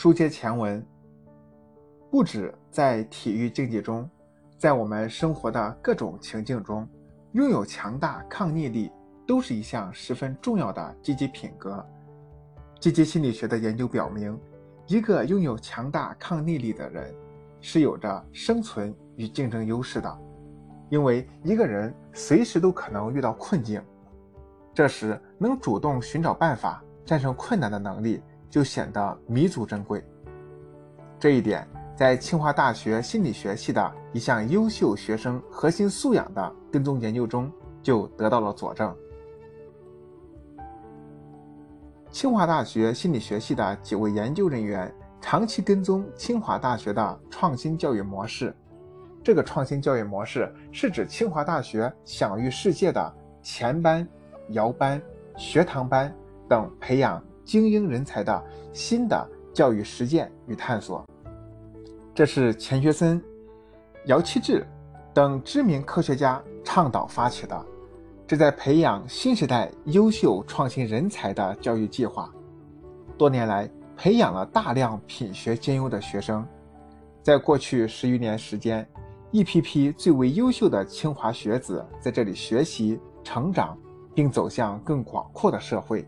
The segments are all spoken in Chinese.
书接前文，不止在体育竞技中，在我们生活的各种情境中，拥有强大抗逆力都是一项十分重要的积极品格。积极心理学的研究表明，一个拥有强大抗逆力的人，是有着生存与竞争优势的，因为一个人随时都可能遇到困境，这时能主动寻找办法战胜困难的能力。就显得弥足珍贵。这一点在清华大学心理学系的一项优秀学生核心素养的跟踪研究中就得到了佐证。清华大学心理学系的几位研究人员长期跟踪清华大学的创新教育模式。这个创新教育模式是指清华大学享誉世界的前班、摇班、学堂班等培养。精英人才的新的教育实践与探索，这是钱学森、姚期智等知名科学家倡导发起的，旨在培养新时代优秀创新人才的教育计划。多年来，培养了大量品学兼优的学生。在过去十余年时间，一批批最为优秀的清华学子在这里学习、成长，并走向更广阔的社会。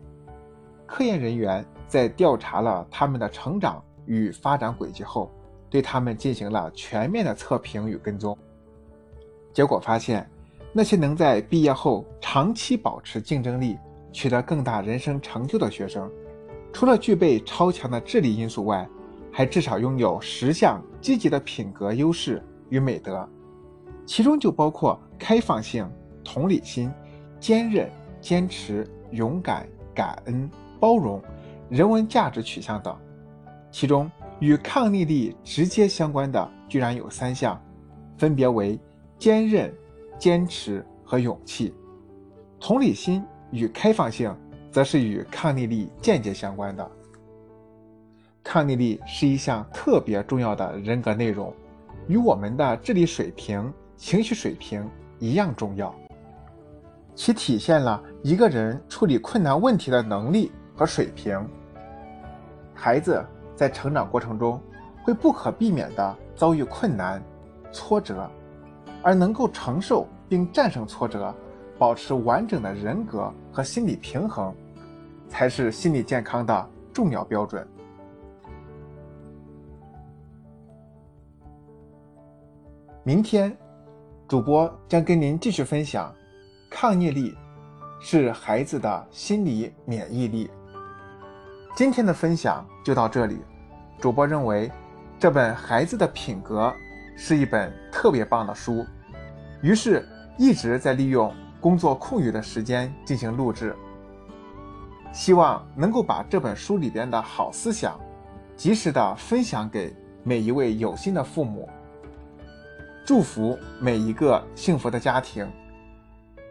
科研人员在调查了他们的成长与发展轨迹后，对他们进行了全面的测评与跟踪。结果发现，那些能在毕业后长期保持竞争力、取得更大人生成就的学生，除了具备超强的智力因素外，还至少拥有十项积极的品格优势与美德，其中就包括开放性、同理心、坚韧、坚持、勇敢、感恩。包容、人文价值取向等，其中与抗逆力直接相关的居然有三项，分别为坚韧、坚持和勇气。同理心与开放性则是与抗逆力间接相关的。抗逆力是一项特别重要的人格内容，与我们的智力水平、情绪水平一样重要，其体现了一个人处理困难问题的能力。和水平，孩子在成长过程中会不可避免地遭遇困难、挫折，而能够承受并战胜挫折，保持完整的人格和心理平衡，才是心理健康的重要标准。明天，主播将跟您继续分享：抗逆力是孩子的心理免疫力。今天的分享就到这里。主播认为，这本《孩子的品格》是一本特别棒的书，于是一直在利用工作空余的时间进行录制，希望能够把这本书里边的好思想，及时的分享给每一位有心的父母。祝福每一个幸福的家庭，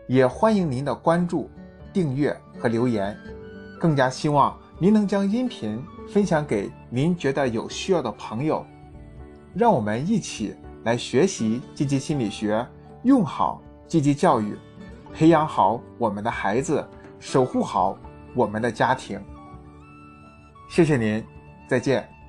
也欢迎您的关注、订阅和留言，更加希望。您能将音频分享给您觉得有需要的朋友，让我们一起来学习积极心理学，用好积极教育，培养好我们的孩子，守护好我们的家庭。谢谢您，再见。